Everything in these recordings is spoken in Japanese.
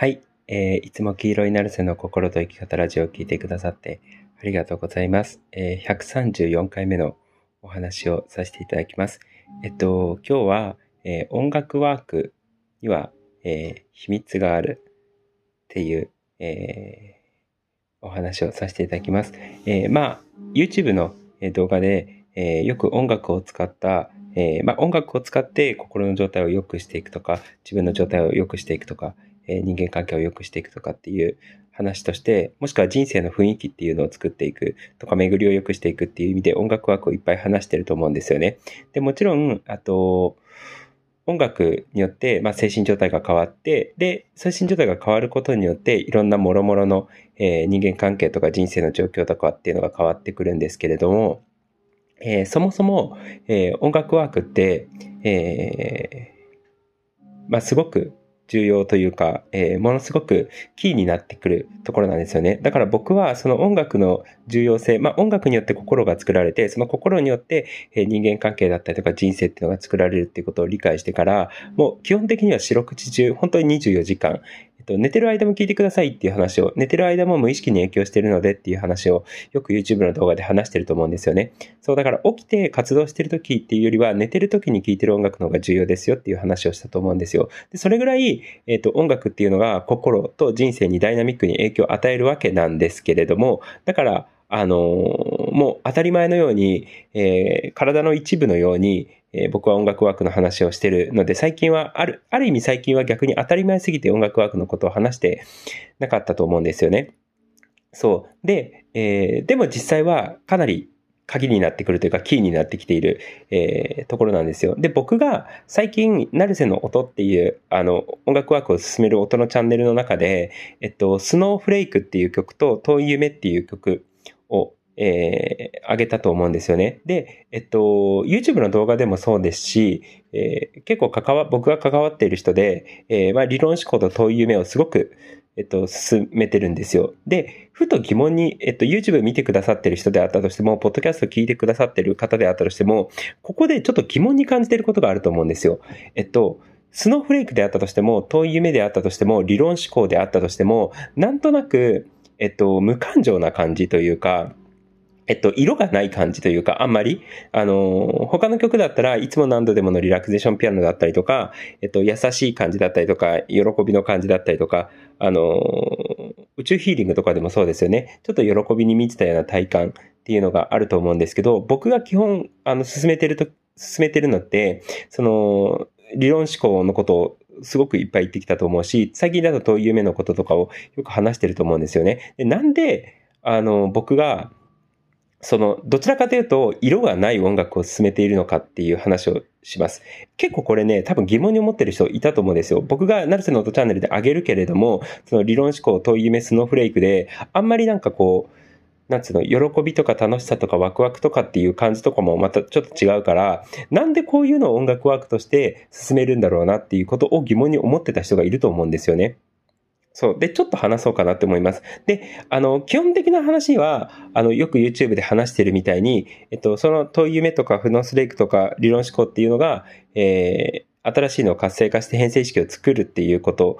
はい、えー、いつも黄色いナルセの心と生き方ラジオを聞いてくださってありがとうございます。えー、134回目のお話をさせていただきます。えっと、今日は、えー、音楽ワークには、えー、秘密があるっていう、え、お話をさせていただきます。え、まあ、YouTube の動画で、え、よく音楽を使った、え、まあ、音楽を使って心の状態を良くしていくとか、自分の状態を良くしていくとか、え人間関係を良くしていくとかっていう話として、もしくは人生の雰囲気っていうのを作っていくとか、巡りを良くしていくっていう意味で音楽ワークをいっぱい話してると思うんですよね。で、もちろん、あと、音楽によって、まあ、精神状態が変わって、で、精神状態が変わることによって、いろんな諸々の、えー、人間関係とか人生の状況とかっていうのが変わってくるんですけれども、えー、そもそも、えー、音楽ワークって、えまあ、すごく重要というか、えー、ものすごくキーになってくるところなんですよね。だから僕はその音楽の重要性、まあ音楽によって心が作られて、その心によって、人間関係だったりとか人生っていうのが作られるっていうことを理解してから、もう基本的には四六時中、本当に24時間、と、寝てる間も聞いてくださいっていう話を、寝てる間も無意識に影響してるのでっていう話を、よく YouTube の動画で話してると思うんですよね。そう、だから起きて活動してる時っていうよりは、寝てる時に聴いてる音楽の方が重要ですよっていう話をしたと思うんですよ。で、それぐらい、えっと、音楽っていうのが心と人生にダイナミックに影響を与えるわけなんですけれども、だから、あのもう当たり前のように、えー、体の一部のように、えー、僕は音楽ワークの話をしてるので、最近は、ある、ある意味最近は逆に当たり前すぎて音楽ワークのことを話してなかったと思うんですよね。そう。で、えー、でも実際はかなり鍵になってくるというか、キーになってきている、えー、ところなんですよ。で、僕が最近、ナルセの音っていう、あの、音楽ワークを進める音のチャンネルの中で、えっと、スノーフレイクっていう曲と、遠い夢っていう曲、えー、上げたと思うんですよね。で、えっと、YouTube の動画でもそうですし、えー、結構関わ、僕が関わっている人で、えー、まあ、理論思考と遠い夢をすごく、えっと、進めてるんですよ。で、ふと疑問に、えっと、YouTube 見てくださってる人であったとしても、ポッドキャスト聞いてくださってる方であったとしても、ここでちょっと疑問に感じてることがあると思うんですよ。えっと、スノーフレークであったとしても、遠い夢であったとしても、理論思考であったとしても、なんとなく、えっと、無感情な感じというか、えっと、色がない感じというか、あんまり、あの、他の曲だったらいつも何度でものリラクゼーションピアノだったりとか、えっと、優しい感じだったりとか、喜びの感じだったりとか、あの、宇宙ヒーリングとかでもそうですよね。ちょっと喜びに満ちたような体感っていうのがあると思うんですけど、僕が基本、あの、進めてると、進めてるのって、その、理論思考のことをすごくいっぱい言ってきたと思うし、最近だと遠い夢のこととかをよく話してると思うんですよね。でなんで、あの、僕が、その、どちらかというと、色がない音楽を進めているのかっていう話をします。結構これね、多分疑問に思ってる人いたと思うんですよ。僕が成瀬の音チャンネルで上げるけれども、その理論思考、遠い夢、スノーフレイクで、あんまりなんかこう、なんつうの、喜びとか楽しさとかワクワクとかっていう感じとかもまたちょっと違うから、なんでこういうのを音楽ワークとして進めるんだろうなっていうことを疑問に思ってた人がいると思うんですよね。そう。で、ちょっと話そうかなって思います。で、あの、基本的な話は、あの、よく YouTube で話してるみたいに、えっと、その遠い夢とかフノスレイクとか理論思考っていうのが、えー、新しいのを活性化して変性意識を作るっていうこと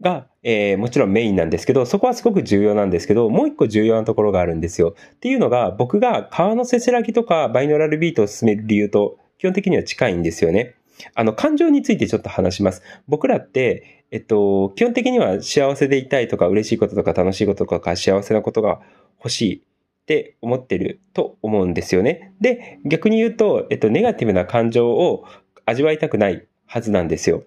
が、えー、もちろんメインなんですけど、そこはすごく重要なんですけど、もう一個重要なところがあるんですよ。っていうのが、僕が川のせせらぎとかバイノラルビートを進める理由と基本的には近いんですよね。あの、感情についてちょっと話します。僕らって、えっと、基本的には幸せでいたいとか、嬉しいこととか、楽しいこととか、幸せなことが欲しいって思ってると思うんですよね。で、逆に言うと、えっと、ネガティブな感情を味わいたくないはずなんですよ。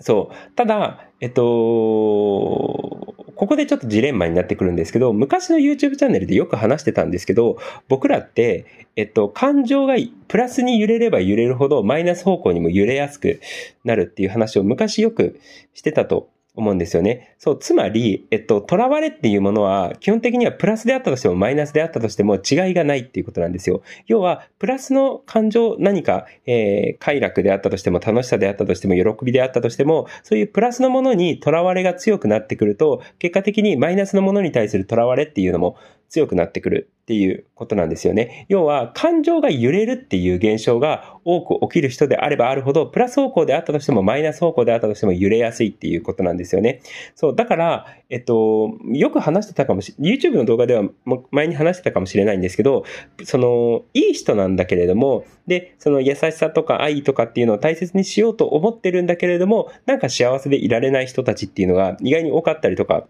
そう。ただ、えっと、ここでちょっとジレンマになってくるんですけど、昔の YouTube チャンネルでよく話してたんですけど、僕らって、えっと、感情がプラスに揺れれば揺れるほどマイナス方向にも揺れやすくなるっていう話を昔よくしてたと思うんですよね。そう、つまり、えっと、囚われっていうものは、基本的にはプラスであったとしてもマイナスであったとしても違いがないっていうことなんですよ。要は、プラスの感情、何か、えー、快楽であったとしても、楽しさであったとしても、喜びであったとしても、そういうプラスのものに囚われが強くなってくると、結果的にマイナスのものに対する囚われっていうのも強くなってくるっていうことなんですよね。要は、感情が揺れるっていう現象が多く起きる人であればあるほど、プラス方向であったとしても、マイナス方向であったとしても揺れやすいっていうことなんですよね。そう、だから、えっと、よく話してたかもし、YouTube の動画では前に話してたかもしれないんですけど、その、いい人なんだけれども、で、その優しさとか愛とかっていうのを大切にしようと思ってるんだけれども、なんか幸せでいられない人たちっていうのが意外に多かったりとか、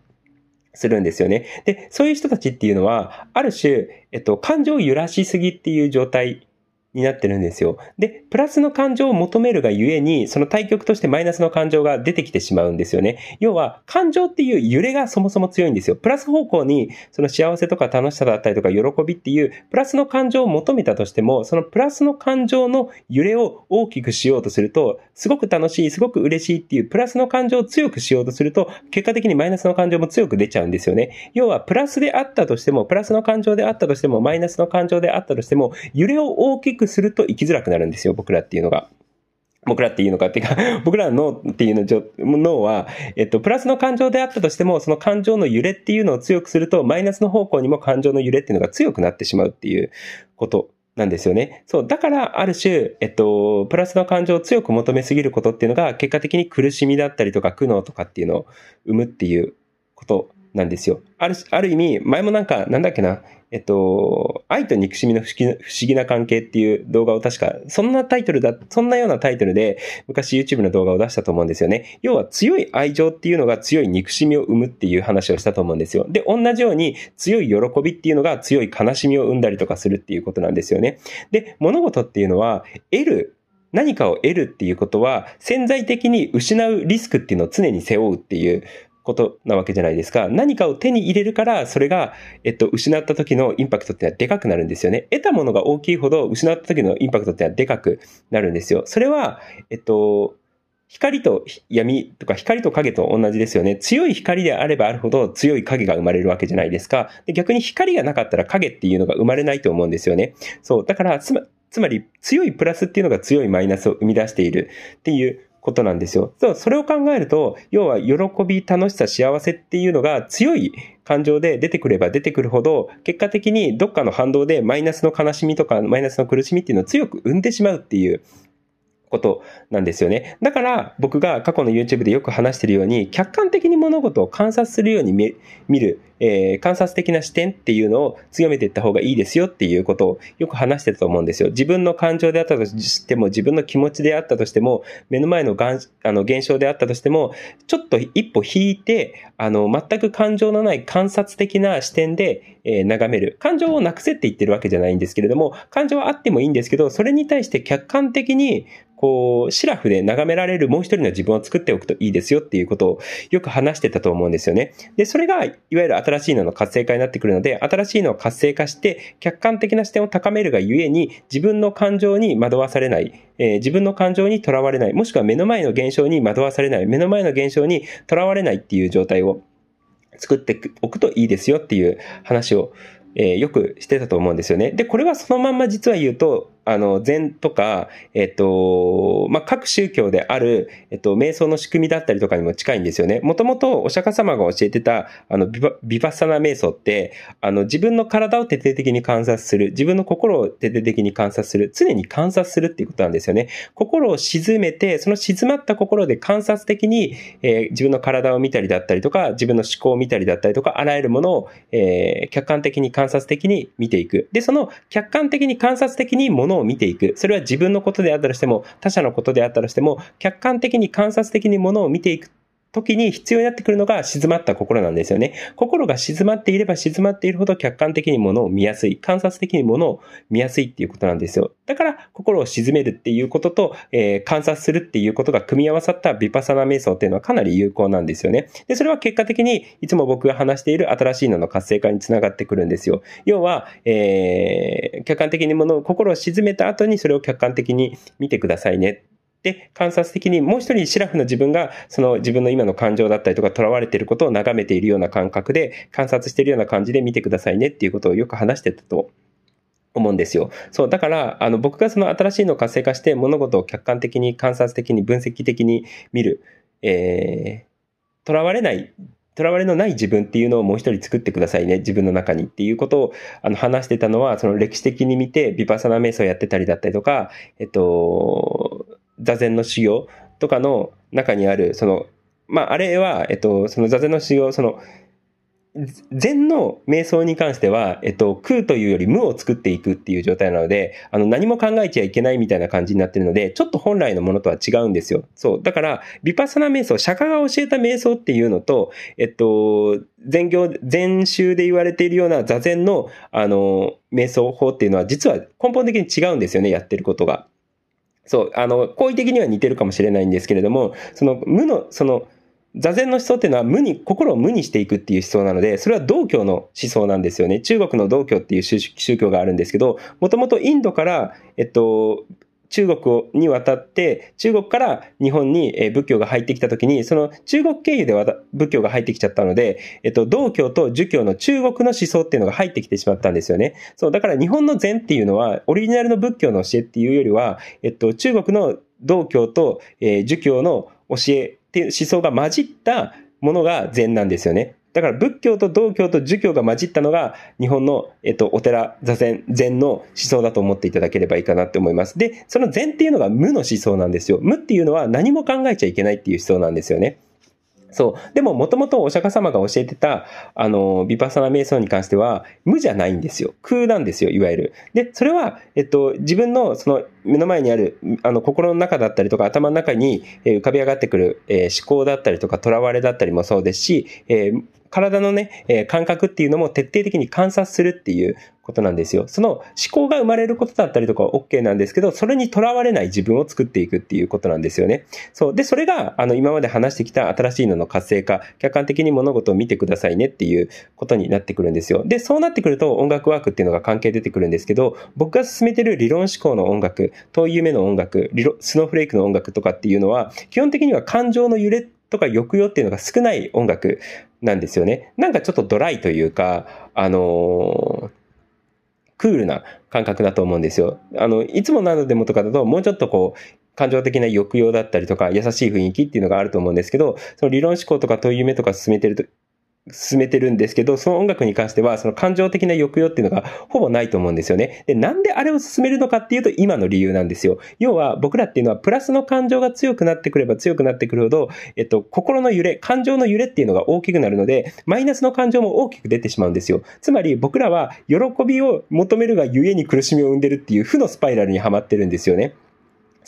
するんですよね。で、そういう人たちっていうのは、ある種、えっと、感情を揺らしすぎっていう状態になってるんですよ。で、プラスの感情を求めるがゆえに、その対極としてマイナスの感情が出てきてしまうんですよね。要は、感情っていう揺れがそもそも強いんですよ。プラス方向に、その幸せとか楽しさだったりとか喜びっていう、プラスの感情を求めたとしても、そのプラスの感情の揺れを大きくしようとすると、すごく楽しい、すごく嬉しいっていう、プラスの感情を強くしようとすると、結果的にマイナスの感情も強く出ちゃうんですよね。要は、プラスであったとしても、プラスの感情であったとしても、マイナスの感情であったとしても、揺れを大きくすると生きづらくなるんですよ、僕らっていうのが。僕らっていうのかっていうか、僕らの脳っていうの脳は、えっと、プラスの感情であったとしても、その感情の揺れっていうのを強くすると、マイナスの方向にも感情の揺れっていうのが強くなってしまうっていうことなんですよね。そう。だから、ある種、えっと、プラスの感情を強く求めすぎることっていうのが、結果的に苦しみだったりとか、苦悩とかっていうのを生むっていうことなんですよ。ある、ある意味、前もなんか、なんだっけな、えっと、愛と憎しみの不思議な関係っていう動画を確か、そんなタイトルだ、そんなようなタイトルで昔 YouTube の動画を出したと思うんですよね。要は強い愛情っていうのが強い憎しみを生むっていう話をしたと思うんですよ。で、同じように強い喜びっていうのが強い悲しみを生んだりとかするっていうことなんですよね。で、物事っていうのは得る何かを得るっていうことは潜在的に失うリスクっていうのを常に背負うっていうことなわけじゃないですか。何かを手に入れるから、それが、えっと、失った時のインパクトっていうのはでかくなるんですよね。得たものが大きいほど、失った時のインパクトっていうのはでかくなるんですよ。それは、えっと、光と闇とか光と影と同じですよね。強い光であればあるほど強い影が生まれるわけじゃないですか。で逆に光がなかったら影っていうのが生まれないと思うんですよね。そう。だから、つま、つまり強いプラスっていうのが強いマイナスを生み出しているっていうことなんですよ。そ、れを考えると、要は喜び、楽しさ、幸せっていうのが強い感情で出てくれば出てくるほど、結果的にどっかの反動でマイナスの悲しみとかマイナスの苦しみっていうのを強く生んでしまうっていうことなんですよね。だから僕が過去の YouTube でよく話してるように、客観的に物事を観察するように見る、えー、観察的な視点っていうのを強めていった方がいいですよっていうことをよく話してたと思うんですよ。自分の感情であったとしても、自分の気持ちであったとしても、目の前のがんあの現象であったとしても、ちょっと一歩引いて、あの、全く感情のない観察的な視点で、えー、眺める。感情をなくせって言ってるわけじゃないんですけれども、感情はあってもいいんですけど、それに対して客観的にこう、シラフで眺められるもう一人の自分を作っておくといいですよっていうことをよく話してたと思うんですよね。で、それが、いわゆる新しいのの活性化になってくるので、新しいのを活性化して、客観的な視点を高めるがゆえに、自分の感情に惑わされない、えー、自分の感情にとらわれない、もしくは目の前の現象に惑わされない、目の前の現象にとらわれないっていう状態を作っておくといいですよっていう話を、えー、よくしてたと思うんですよね。で、これはそのまんま実は言うと、あの、禅とか、えっと、まあ、各宗教である、えっと、瞑想の仕組みだったりとかにも近いんですよね。もともとお釈迦様が教えてた、あの、ビバビパッサナ瞑想って、あの、自分の体を徹底的に観察する、自分の心を徹底的に観察する、常に観察するっていうことなんですよね。心を沈めて、その静まった心で観察的に、えー、自分の体を見たりだったりとか、自分の思考を見たりだったりとか、あらゆるものを、えー、客観的に観察的に見ていく。で、その客観的に観察的にものをを見ていく。それは自分のことであったとしても、他者のことであったとしても、客観的に観察的にものを見ていく時に必要になってくるのが静まった心なんですよね。心が静まっていれば静まっているほど客観的にものを見やすい、観察的にものを見やすいっていうことなんですよ。だから心を静めるっていうことと、えー、観察するっていうことが組み合わさったビパサナ瞑想っていうのはかなり有効なんですよね。で、それは結果的にいつも僕が話している新しいのの活性化につながってくるんですよ。要は、えー、客観的にものを、心を静めた後にそれを客観的に見てくださいね。で、観察的にもう一人シラフの自分が、その自分の今の感情だったりとか囚われていることを眺めているような感覚で、観察しているような感じで見てくださいねっていうことをよく話してたと思うんですよ。そう、だから、あの、僕がその新しいのを活性化して物事を客観的に観察的に分析的に見る、えー、囚われない囚われのない自分っていうのをもう一人作ってくださいね、自分の中にっていうことをあの話してたのは、その歴史的に見て、ビパサナ瞑想やってたりだったりとか、えっと、座禅の修行とかの中にある、その、まあ、あれは、えっと、その座禅の修行、その、禅の瞑想に関しては、えっと、空というより無を作っていくっていう状態なので、あの、何も考えちゃいけないみたいな感じになってるので、ちょっと本来のものとは違うんですよ。そう。だから、ビパサナ瞑想、釈迦が教えた瞑想っていうのと、えっと、禅行、禅宗で言われているような座禅の、あの、瞑想法っていうのは、実は根本的に違うんですよね、やってることが。そう、あの、好意的には似てるかもしれないんですけれども、その無の、その、座禅の思想っていうのは無に、心を無にしていくっていう思想なので、それは道教の思想なんですよね。中国の道教っていう宗教があるんですけど、もともとインドから、えっと、中国に渡って、中国から日本に仏教が入ってきたときに、その中国経由で仏教が入ってきちゃったので、えっと、道教と儒教の中国の思想っていうのが入ってきてしまったんですよね。そう、だから日本の禅っていうのは、オリジナルの仏教の教えっていうよりは、えっと、中国の道教と、えー、儒教の教えっていう思想が混じったものが禅なんですよね。だから仏教と道教と儒教が混じったのが日本の、えっと、お寺、座禅、禅の思想だと思っていただければいいかなって思います。で、その禅っていうのが無の思想なんですよ。無っていうのは何も考えちゃいけないっていう思想なんですよね。そう。でも、もともとお釈迦様が教えてた、あの、ビパサナ瞑想に関しては、無じゃないんですよ。空なんですよ、いわゆる。で、それは、えっと、自分の、その、目の前にある、あの、心の中だったりとか、頭の中に、浮かび上がってくる、えー、思考だったりとか、囚われだったりもそうですし、えー、体のね、えー、感覚っていうのも徹底的に観察するっていうことなんですよ。その思考が生まれることだったりとかは OK なんですけど、それにとらわれない自分を作っていくっていうことなんですよね。そう。で、それが、あの、今まで話してきた新しいのの活性化、客観的に物事を見てくださいねっていうことになってくるんですよ。で、そうなってくると音楽ワークっていうのが関係出てくるんですけど、僕が進めてる理論思考の音楽、遠い夢の音楽、スノーフレークの音楽とかっていうのは、基本的には感情の揺れとか抑揚っていうのが少ない音楽なんですよね。なんかちょっとドライというか、あのー、クールな感覚だと思うんですよ。あの、いつもなのでもとかだと、もうちょっとこう、感情的な抑揚だったりとか、優しい雰囲気っていうのがあると思うんですけど、その理論思考とか問い夢とか進めてると、進めてるんですけど、その音楽に関しては、その感情的な抑揚っていうのがほぼないと思うんですよね。で、なんであれを進めるのかっていうと、今の理由なんですよ。要は、僕らっていうのは、プラスの感情が強くなってくれば強くなってくるほど、えっと、心の揺れ、感情の揺れっていうのが大きくなるので、マイナスの感情も大きく出てしまうんですよ。つまり、僕らは、喜びを求めるがゆえに苦しみを生んでるっていう負のスパイラルにはまってるんですよね。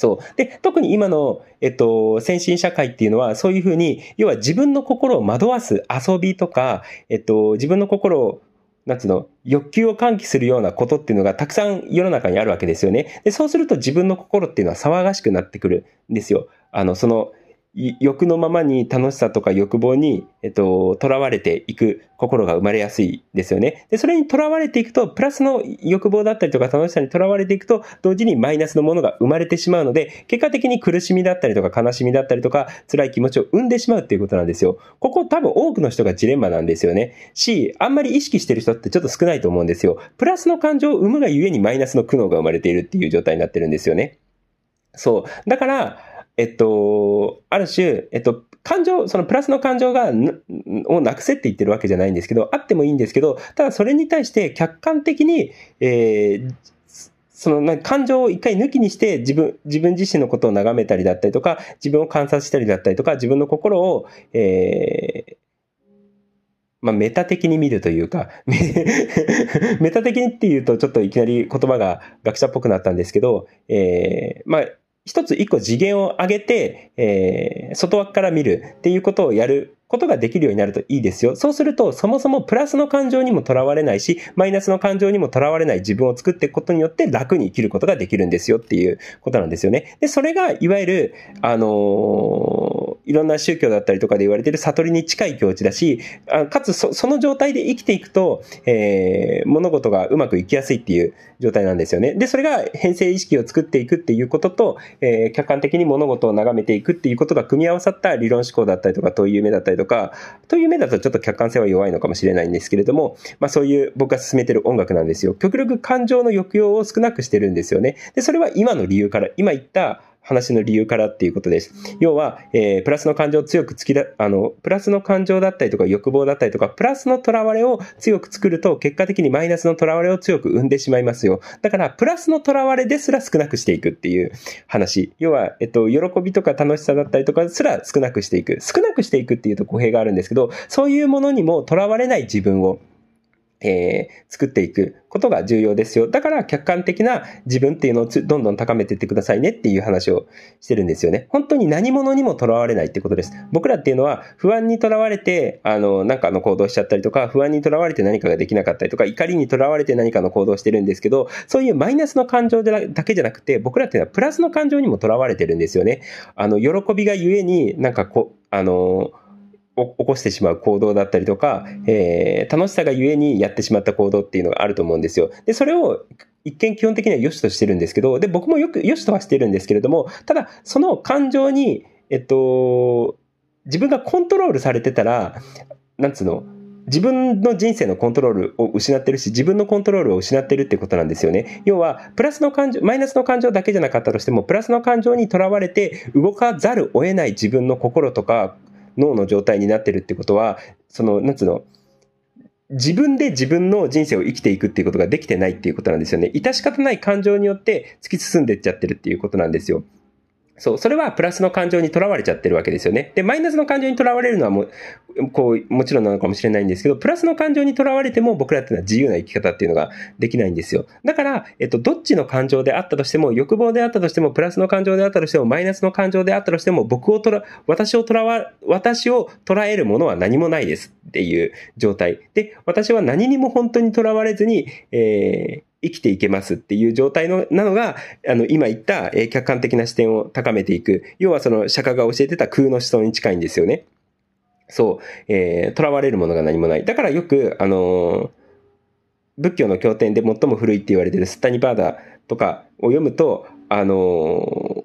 そう。で、特に今の、えっと、先進社会っていうのは、そういうふうに、要は自分の心を惑わす遊びとか、えっと、自分の心を、なんつうの、欲求を喚起するようなことっていうのがたくさん世の中にあるわけですよね。で、そうすると自分の心っていうのは騒がしくなってくるんですよ。あの、その、欲のままに楽しさとか欲望に、えっと、囚われていく心が生まれやすいですよね。で、それに囚われていくと、プラスの欲望だったりとか楽しさに囚われていくと、同時にマイナスのものが生まれてしまうので、結果的に苦しみだったりとか悲しみだったりとか、辛い気持ちを生んでしまうっていうことなんですよ。ここ多分多くの人がジレンマなんですよね。し、あんまり意識してる人ってちょっと少ないと思うんですよ。プラスの感情を生むがゆえにマイナスの苦悩が生まれているっていう状態になってるんですよね。そう。だから、えっと、ある種、えっと、感情、そのプラスの感情が、をなくせって言ってるわけじゃないんですけど、あってもいいんですけど、ただそれに対して客観的に、えー、その感情を一回抜きにして自分、自分自身のことを眺めたりだったりとか、自分を観察したりだったりとか、自分の心を、えー、まあ、メタ的に見るというか、メタ的にっていうとちょっといきなり言葉が学者っぽくなったんですけど、えー、まあ、一つ一個次元を上げて、えー、外枠から見るっていうことをやることができるようになるといいですよ。そうすると、そもそもプラスの感情にもとらわれないし、マイナスの感情にもとらわれない自分を作っていくことによって楽に生きることができるんですよっていうことなんですよね。で、それが、いわゆる、あのー、いろんな宗教だったりとかで言われてる悟りに近い境地だし、かつその状態で生きていくと、えー、物事がうまくいきやすいっていう状態なんですよね。で、それが変性意識を作っていくっていうことと、えー、客観的に物事を眺めていくっていうことが組み合わさった理論思考だったりとか、問いう夢だったりとか、問いう夢だとちょっと客観性は弱いのかもしれないんですけれども、まあそういう僕が進めてる音楽なんですよ。極力感情の抑揚を少なくしてるんですよね。で、それは今の理由から、今言った話の理由からっていうことです。要は、えー、プラスの感情を強く突きだ、あの、プラスの感情だったりとか欲望だったりとか、プラスの囚われを強く作ると、結果的にマイナスの囚われを強く生んでしまいますよ。だから、プラスの囚われですら少なくしていくっていう話。要は、えっと、喜びとか楽しさだったりとかすら少なくしていく。少なくしていくっていうと語弊があるんですけど、そういうものにも囚われない自分をえー、作っていくことが重要ですよ。だから客観的な自分っていうのをどんどん高めていってくださいねっていう話をしてるんですよね。本当に何者にも囚われないってことです。僕らっていうのは不安に囚われて、あの、なんかの行動しちゃったりとか、不安に囚われて何かができなかったりとか、怒りに囚われて何かの行動してるんですけど、そういうマイナスの感情だけじゃなくて、僕らっていうのはプラスの感情にも囚われてるんですよね。あの、喜びがゆえになんかこう、あの、起こしてしまう行動だったりとか、えー、楽しさがゆえにやってしまった行動っていうのがあると思うんですよ。で、それを一見基本的には良しとしてるんですけど、で、僕もよく良しとはしてるんですけれども、ただ、その感情に、えっと、自分がコントロールされてたら、なんつうの、自分の人生のコントロールを失ってるし、自分のコントロールを失ってるってことなんですよね。要は、プラスの感情、マイナスの感情だけじゃなかったとしても、プラスの感情にとらわれて動かざるを得ない自分の心とか脳の状態になってるってことは、その、なんつうの、自分で自分の人生を生きていくっていうことができてないっていうことなんですよね。致し方ない感情によって突き進んでっちゃってるっていうことなんですよ。そう、それはプラスの感情にとらわれちゃってるわけですよね。で、マイナスの感情にとらわれるのはもう、こう、もちろんなのかもしれないんですけど、プラスの感情にとらわれても僕らっていうのは自由な生き方っていうのができないんですよ。だから、えっと、どっちの感情であったとしても、欲望であったとしても、プラスの感情であったとしても、マイナスの感情であったとしても、僕をとら、私をとらわ、私を捉えるものは何もないですっていう状態。で、私は何にも本当にとらわれずに、えー、生きていけますっていう状態の、なのが、あの、今言った、えー、客観的な視点を高めていく。要はその、釈迦が教えてた空の思想に近いんですよね。そう、えー、囚われるものが何もない。だからよく、あのー、仏教の経典で最も古いって言われてるスタニバーダとかを読むと、あのー、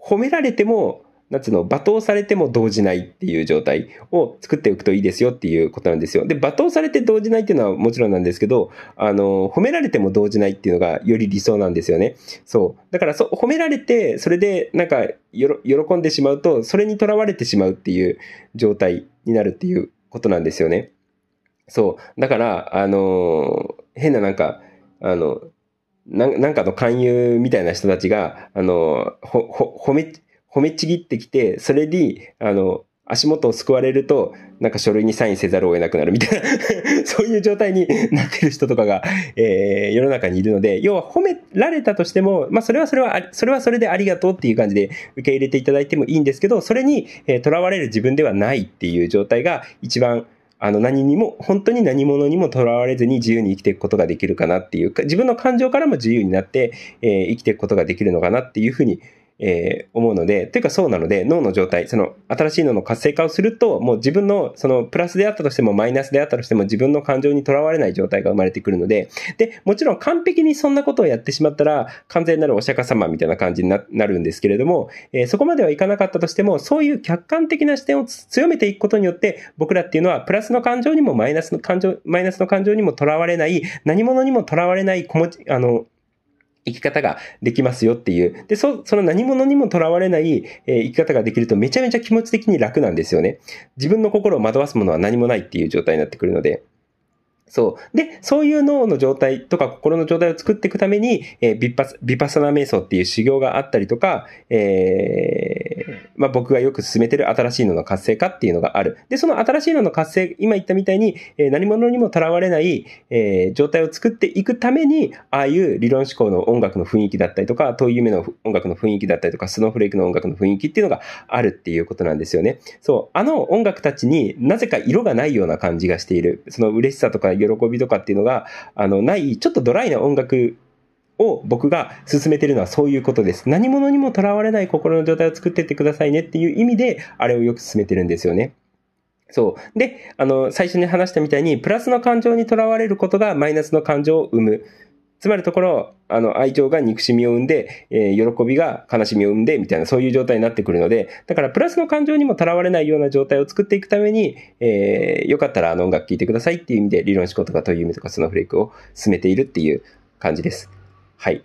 褒められてもなんつうの、罵倒されても動じないっていう状態を作っておくといいですよっていうことなんですよ。で、罵倒されて動じないっていうのはもちろんなんですけど、あの、褒められても動じないっていうのがより理想なんですよね。そう。だからそ、褒められて、それでなんか、喜んでしまうと、それにとらわれてしまうっていう状態になるっていうことなんですよね。そう。だから、あの、変ななんか、あの、なんかの勧誘みたいな人たちが、あの、ほ、ほ、褒め、褒めちぎってきて、それに、あの、足元を救われると、なんか書類にサインせざるを得なくなるみたいな。そういう状態になってる人とかが、えー、世の中にいるので、要は褒められたとしても、まあそれはそれは、それはそれでありがとうっていう感じで受け入れていただいてもいいんですけど、それに、えー、囚われる自分ではないっていう状態が一番、あの何にも、本当に何者にも囚われずに自由に生きていくことができるかなっていうか、自分の感情からも自由になって、えー、生きていくことができるのかなっていうふうにえー、思うので、というかそうなので、脳の状態、その新しい脳の活性化をすると、もう自分の、そのプラスであったとしてもマイナスであったとしても自分の感情にとらわれない状態が生まれてくるので、で、もちろん完璧にそんなことをやってしまったら、完全なるお釈迦様みたいな感じになるんですけれども、えー、そこまではいかなかったとしても、そういう客観的な視点を強めていくことによって、僕らっていうのは、プラスの感情にもマイナスの感情、マイナスの感情にもとらわれない、何者にもとらわれない、あの、生き方ができますよっていう。で、そ、その何者にも囚われない、えー、生き方ができるとめちゃめちゃ気持ち的に楽なんですよね。自分の心を惑わすものは何もないっていう状態になってくるので。そう。で、そういう脳の状態とか心の状態を作っていくために、えー、ビパ、ビパサナ瞑想っていう修行があったりとか、えー、まあ、僕がよく進めてる新しい脳の活性化っていうのがある。で、その新しい脳の活性、今言ったみたいに、えー、何者にもとらわれない、えー、状態を作っていくために、ああいう理論思考の音楽の雰囲気だったりとか、遠い夢の音楽の雰囲気だったりとか、スノーフレークの音楽の雰囲気っていうのがあるっていうことなんですよね。そう。あの音楽たちになぜか色がないような感じがしている。その嬉しさとか喜びとかっていうのが、あの、ない、ちょっとドライな音楽を僕が進めてるのはそういうことです。何者にもとらわれない心の状態を作ってってくださいねっていう意味で、あれをよく進めてるんですよね。そう。で、あの、最初に話したみたいに、プラスの感情にとらわれることがマイナスの感情を生む。つまりところ、あの、愛情が憎しみを生んで、えー、喜びが悲しみを生んで、みたいな、そういう状態になってくるので、だから、プラスの感情にもとらわれないような状態を作っていくために、えー、よかったらあの音楽聴いてくださいっていう意味で、理論思考とかという意味とかスノーフレークを進めているっていう感じです。はい。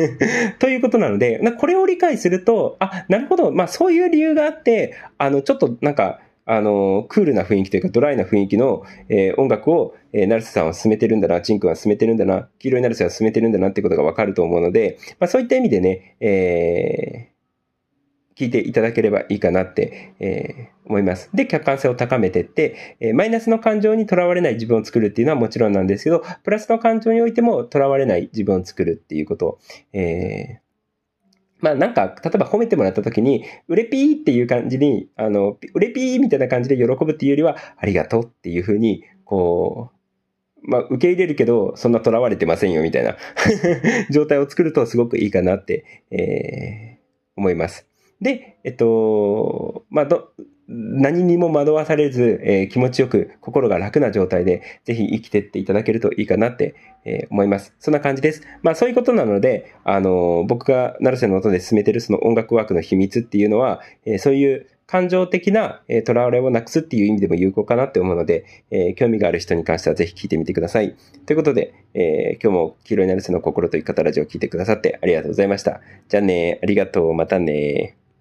ということなので、これを理解すると、あ、なるほど、まあそういう理由があって、あの、ちょっとなんか、あの、クールな雰囲気というかドライな雰囲気の、えー、音楽を、えー、成瀬さんは進めてるんだな、チン君は進めてるんだな、黄色い成瀬は進めてるんだなってことがわかると思うので、まあそういった意味でね、えー、聞いていただければいいかなって、えー、思います。で、客観性を高めていって、えー、マイナスの感情にとらわれない自分を作るっていうのはもちろんなんですけど、プラスの感情においてもとらわれない自分を作るっていうことを、えー、まあなんか、例えば褒めてもらった時に、うれぴーっていう感じに、あの、うれぴーみたいな感じで喜ぶっていうよりは、ありがとうっていうふうに、こう、まあ受け入れるけど、そんな囚われてませんよみたいな 状態を作るとすごくいいかなって、えー、思います。で、えっと、まあ、ど、何にも惑わされず、えー、気持ちよく心が楽な状態で、ぜひ生きてっていただけるといいかなって、えー、思います。そんな感じです。まあそういうことなので、あのー、僕が成瀬の音で進めてるその音楽ワークの秘密っていうのは、えそういう感情的な、えー、囚われをなくすっていう意味でも有効かなって思うので、えー、興味がある人に関してはぜひ聞いてみてください。ということで、えー、今日も黄色いナルセの心と生き方ラジオを聞いてくださってありがとうございました。じゃあね、ありがとう、またね。